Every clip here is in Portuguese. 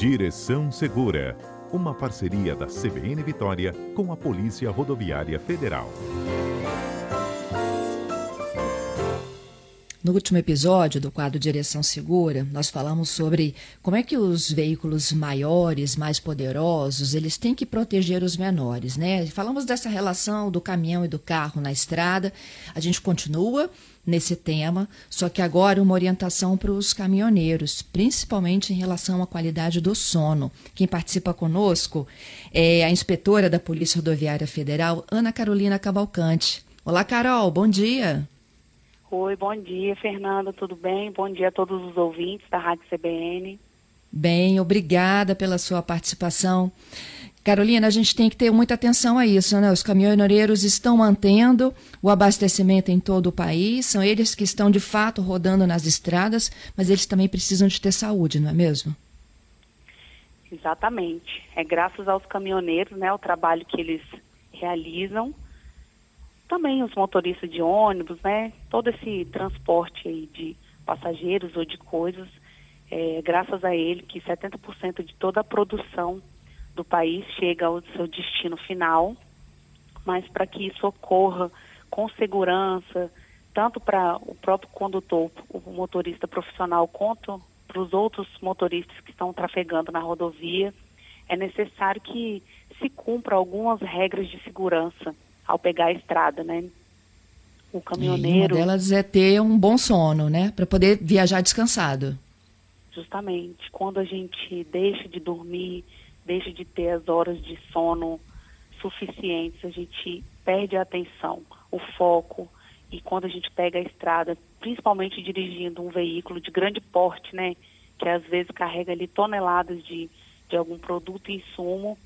Direção Segura, uma parceria da CBN Vitória com a Polícia Rodoviária Federal. No último episódio do quadro Direção Segura, nós falamos sobre como é que os veículos maiores, mais poderosos, eles têm que proteger os menores, né? Falamos dessa relação do caminhão e do carro na estrada. A gente continua nesse tema, só que agora uma orientação para os caminhoneiros, principalmente em relação à qualidade do sono. Quem participa conosco é a inspetora da Polícia Rodoviária Federal, Ana Carolina Cavalcante. Olá, Carol, bom dia. Oi, bom dia, Fernanda, tudo bem? Bom dia a todos os ouvintes da Rádio CBN. Bem, obrigada pela sua participação. Carolina, a gente tem que ter muita atenção a isso, né? Os caminhoneiros estão mantendo o abastecimento em todo o país, são eles que estão de fato rodando nas estradas, mas eles também precisam de ter saúde, não é mesmo? Exatamente. É graças aos caminhoneiros, né, o trabalho que eles realizam também os motoristas de ônibus, né? Todo esse transporte aí de passageiros ou de coisas, é, graças a ele que 70% de toda a produção do país chega ao seu destino final, mas para que isso ocorra com segurança, tanto para o próprio condutor, o motorista profissional, quanto para os outros motoristas que estão trafegando na rodovia, é necessário que se cumpra algumas regras de segurança ao pegar a estrada, né? O caminhoneiro. E uma delas é ter um bom sono, né? Para poder viajar descansado. Justamente. Quando a gente deixa de dormir, deixa de ter as horas de sono suficientes, a gente perde a atenção, o foco. E quando a gente pega a estrada, principalmente dirigindo um veículo de grande porte, né? Que às vezes carrega ali toneladas de, de algum produto e insumo,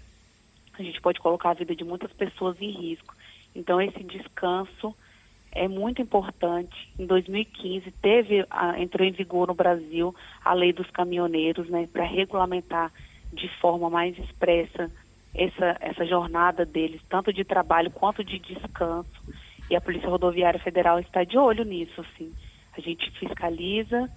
a gente pode colocar a vida de muitas pessoas em risco. Então, esse descanso é muito importante. Em 2015, teve, entrou em vigor no Brasil a lei dos caminhoneiros, né, para regulamentar de forma mais expressa essa, essa jornada deles, tanto de trabalho quanto de descanso. E a Polícia Rodoviária Federal está de olho nisso, assim. A gente fiscaliza,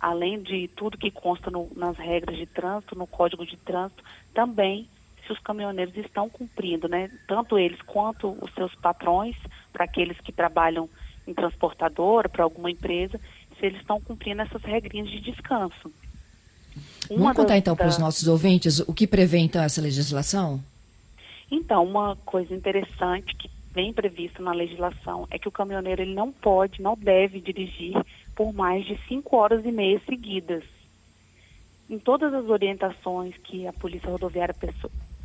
além de tudo que consta no, nas regras de trânsito, no Código de Trânsito, também se os caminhoneiros estão cumprindo, né? Tanto eles quanto os seus patrões, para aqueles que trabalham em transportadora, para alguma empresa, se eles estão cumprindo essas regrinhas de descanso. Uma Vamos contar então para os nossos ouvintes o que prevê então essa legislação? Então, uma coisa interessante que vem prevista na legislação é que o caminhoneiro ele não pode, não deve dirigir por mais de cinco horas e meia seguidas. Em todas as orientações que a Polícia Rodoviária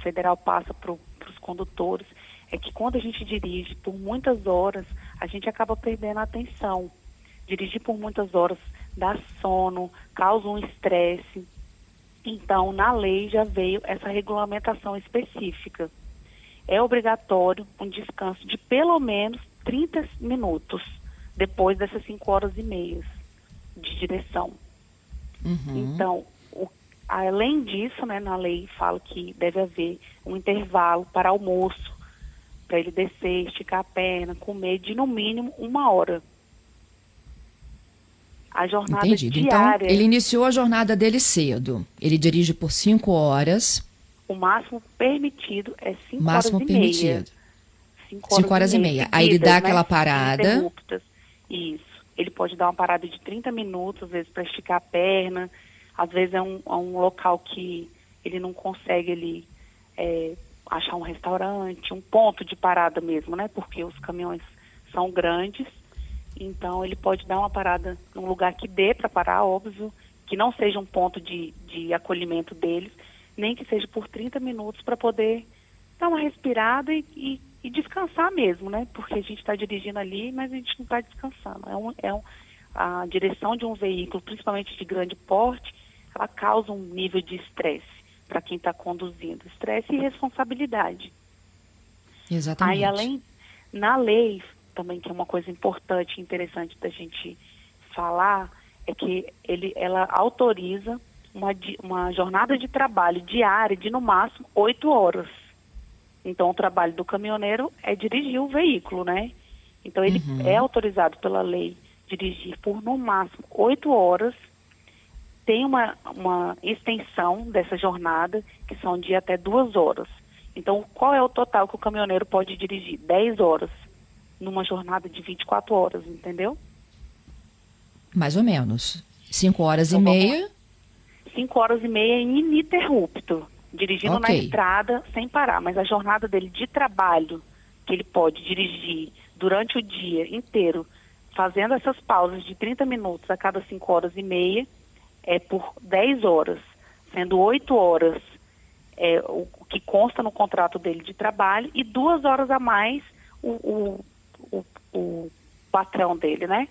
federal passa para os condutores é que quando a gente dirige por muitas horas, a gente acaba perdendo a atenção. Dirigir por muitas horas dá sono, causa um estresse. Então, na lei já veio essa regulamentação específica. É obrigatório um descanso de pelo menos 30 minutos depois dessas 5 horas e meias de direção. Uhum. Então, Além disso, né, na lei fala que deve haver um intervalo para almoço, para ele descer, esticar a perna, comer de no mínimo uma hora. A jornada Entendido. Então, diária. Então, ele iniciou a jornada dele cedo. Ele dirige por cinco horas. O máximo permitido é cinco máximo horas permitido. e meia. Cinco horas, cinco horas e meia. meia. Aí ele dá né? aquela parada. Isso. Ele pode dar uma parada de 30 minutos, às vezes, para esticar a perna às vezes é um, é um local que ele não consegue ele, é, achar um restaurante, um ponto de parada mesmo, né? Porque os caminhões são grandes, então ele pode dar uma parada num lugar que dê para parar, óbvio, que não seja um ponto de, de acolhimento deles, nem que seja por 30 minutos para poder dar uma respirada e, e, e, descansar mesmo, né? Porque a gente está dirigindo ali, mas a gente não está descansando. É um, é um, a direção de um veículo, principalmente de grande porte, ela causa um nível de estresse para quem está conduzindo, estresse e responsabilidade. Exatamente. Aí, além, na lei, também que é uma coisa importante e interessante da gente falar, é que ele, ela autoriza uma, uma jornada de trabalho diária de no máximo oito horas. Então, o trabalho do caminhoneiro é dirigir o veículo, né? Então, ele uhum. é autorizado pela lei dirigir por no máximo oito horas tem uma, uma extensão dessa jornada, que são de até duas horas. Então, qual é o total que o caminhoneiro pode dirigir? 10 horas numa jornada de 24 horas, entendeu? Mais ou menos. 5 horas então, e meia? 5 horas e meia ininterrupto, dirigindo okay. na estrada sem parar. Mas a jornada dele de trabalho, que ele pode dirigir durante o dia inteiro, fazendo essas pausas de 30 minutos a cada 5 horas e meia, é por 10 horas, sendo 8 horas é, o, que consta no contrato dele de trabalho e duas horas a mais o, o, o, o patrão dele, né?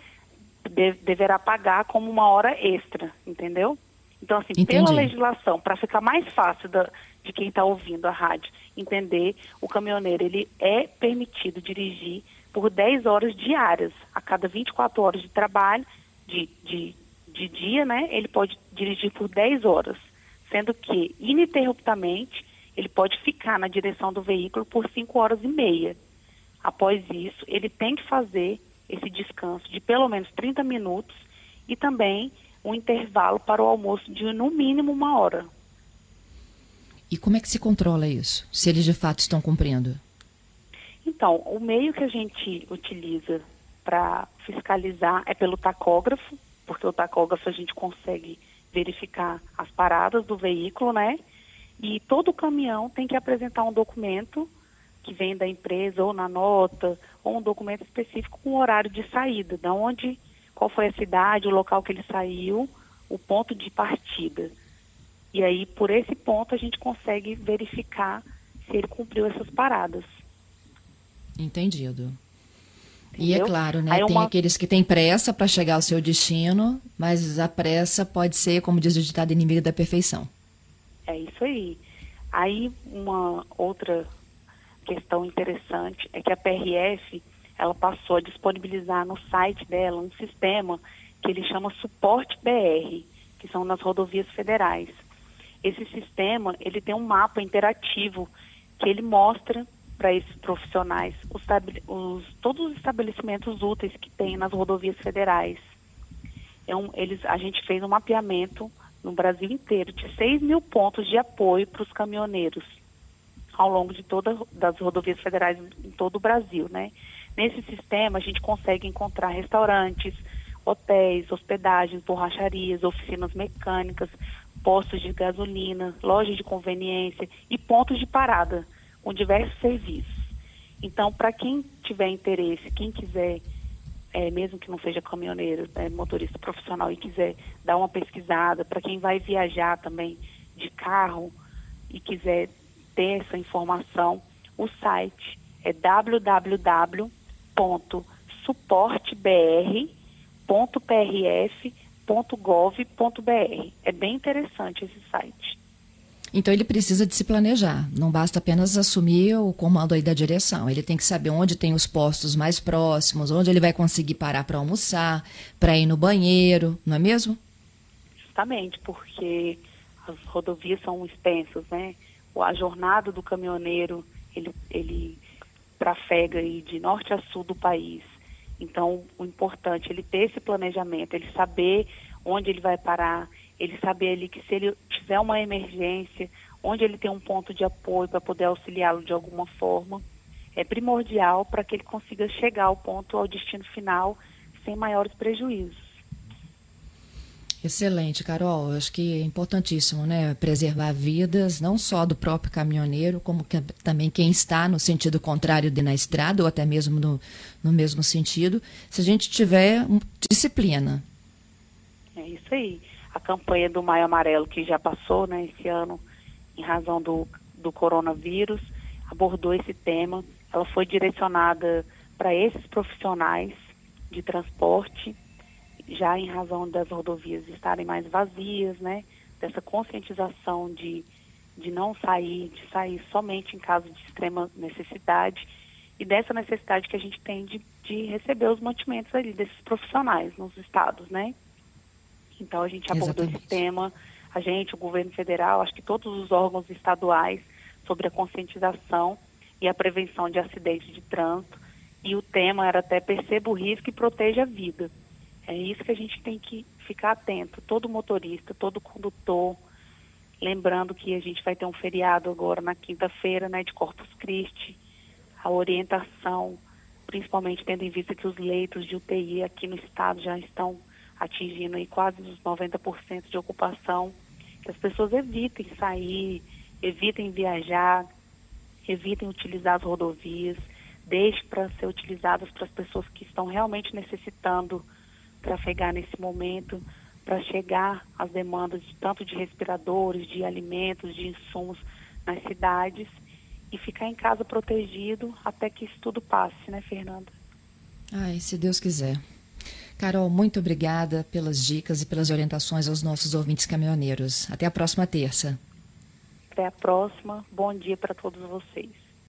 De, deverá pagar como uma hora extra, entendeu? Então, assim, Entendi. pela legislação, para ficar mais fácil da, de quem está ouvindo a rádio entender, o caminhoneiro ele é permitido dirigir por 10 horas diárias, a cada 24 horas de trabalho, de, de, de dia, né? Ele pode dirigir por 10 horas, sendo que, ininterruptamente, ele pode ficar na direção do veículo por 5 horas e meia. Após isso, ele tem que fazer esse descanso de pelo menos 30 minutos e também um intervalo para o almoço de no mínimo uma hora. E como é que se controla isso? Se eles de fato estão cumprindo? Então, o meio que a gente utiliza para fiscalizar é pelo tacógrafo, porque o tacógrafo a gente consegue verificar as paradas do veículo, né? E todo caminhão tem que apresentar um documento que vem da empresa ou na nota, ou um documento específico com o horário de saída, da onde, qual foi a cidade, o local que ele saiu, o ponto de partida. E aí, por esse ponto, a gente consegue verificar se ele cumpriu essas paradas. Entendido. Entendeu? E é claro, né? Aí tem uma... aqueles que têm pressa para chegar ao seu destino, mas a pressa pode ser, como diz o ditado, inimigo da perfeição. É isso aí. Aí uma outra questão interessante é que a PRF ela passou a disponibilizar no site dela um sistema que ele chama Suporte BR, que são nas rodovias federais. Esse sistema ele tem um mapa interativo que ele mostra para esses profissionais os, os, todos os estabelecimentos úteis que tem nas rodovias federais. É eles, a gente fez um mapeamento no Brasil inteiro de 6 mil pontos de apoio para os caminhoneiros ao longo de todas das rodovias federais em todo o Brasil, né? Nesse sistema a gente consegue encontrar restaurantes, hotéis, hospedagens, borracharias, oficinas mecânicas, postos de gasolina, lojas de conveniência e pontos de parada com diversos serviços. Então, para quem tiver interesse, quem quiser, é, mesmo que não seja caminhoneiro, é, motorista profissional e quiser dar uma pesquisada, para quem vai viajar também de carro e quiser ter essa informação, o site é www.suportebr.prf.gov.br. É bem interessante esse site. Então ele precisa de se planejar. Não basta apenas assumir o comando aí da direção. Ele tem que saber onde tem os postos mais próximos, onde ele vai conseguir parar para almoçar, para ir no banheiro, não é mesmo? Justamente, porque as rodovias são extensas, né? A jornada do caminhoneiro, ele, ele trafega aí de norte a sul do país. Então, o importante é ele ter esse planejamento, ele saber onde ele vai parar, ele saber ali que se ele tiver uma emergência, onde ele tem um ponto de apoio para poder auxiliá-lo de alguma forma, é primordial para que ele consiga chegar ao ponto, ao destino final, sem maiores prejuízos. Excelente, Carol. Acho que é importantíssimo, né? Preservar vidas, não só do próprio caminhoneiro, como que, também quem está no sentido contrário de na estrada, ou até mesmo no, no mesmo sentido, se a gente tiver um, disciplina. É isso aí a campanha do Maio Amarelo, que já passou né, esse ano, em razão do, do coronavírus, abordou esse tema. Ela foi direcionada para esses profissionais de transporte, já em razão das rodovias estarem mais vazias, né? Dessa conscientização de, de não sair, de sair somente em caso de extrema necessidade e dessa necessidade que a gente tem de, de receber os mantimentos ali desses profissionais nos estados, né? Então a gente abordou Exatamente. esse tema, a gente, o governo federal, acho que todos os órgãos estaduais sobre a conscientização e a prevenção de acidentes de trânsito. E o tema era até perceba o risco e proteja a vida. É isso que a gente tem que ficar atento, todo motorista, todo condutor, lembrando que a gente vai ter um feriado agora na quinta-feira, né, de Corpus Christi, a orientação, principalmente tendo em vista que os leitos de UTI aqui no estado já estão atingindo aí quase os 90% de ocupação, que as pessoas evitem sair, evitem viajar, evitem utilizar as rodovias, deixe para ser utilizadas para as pessoas que estão realmente necessitando trafegar nesse momento, para chegar às demandas de, tanto de respiradores, de alimentos, de insumos nas cidades e ficar em casa protegido até que isso tudo passe, né, Fernanda? Ai, se Deus quiser. Carol, muito obrigada pelas dicas e pelas orientações aos nossos ouvintes caminhoneiros. Até a próxima terça. Até a próxima. Bom dia para todos vocês.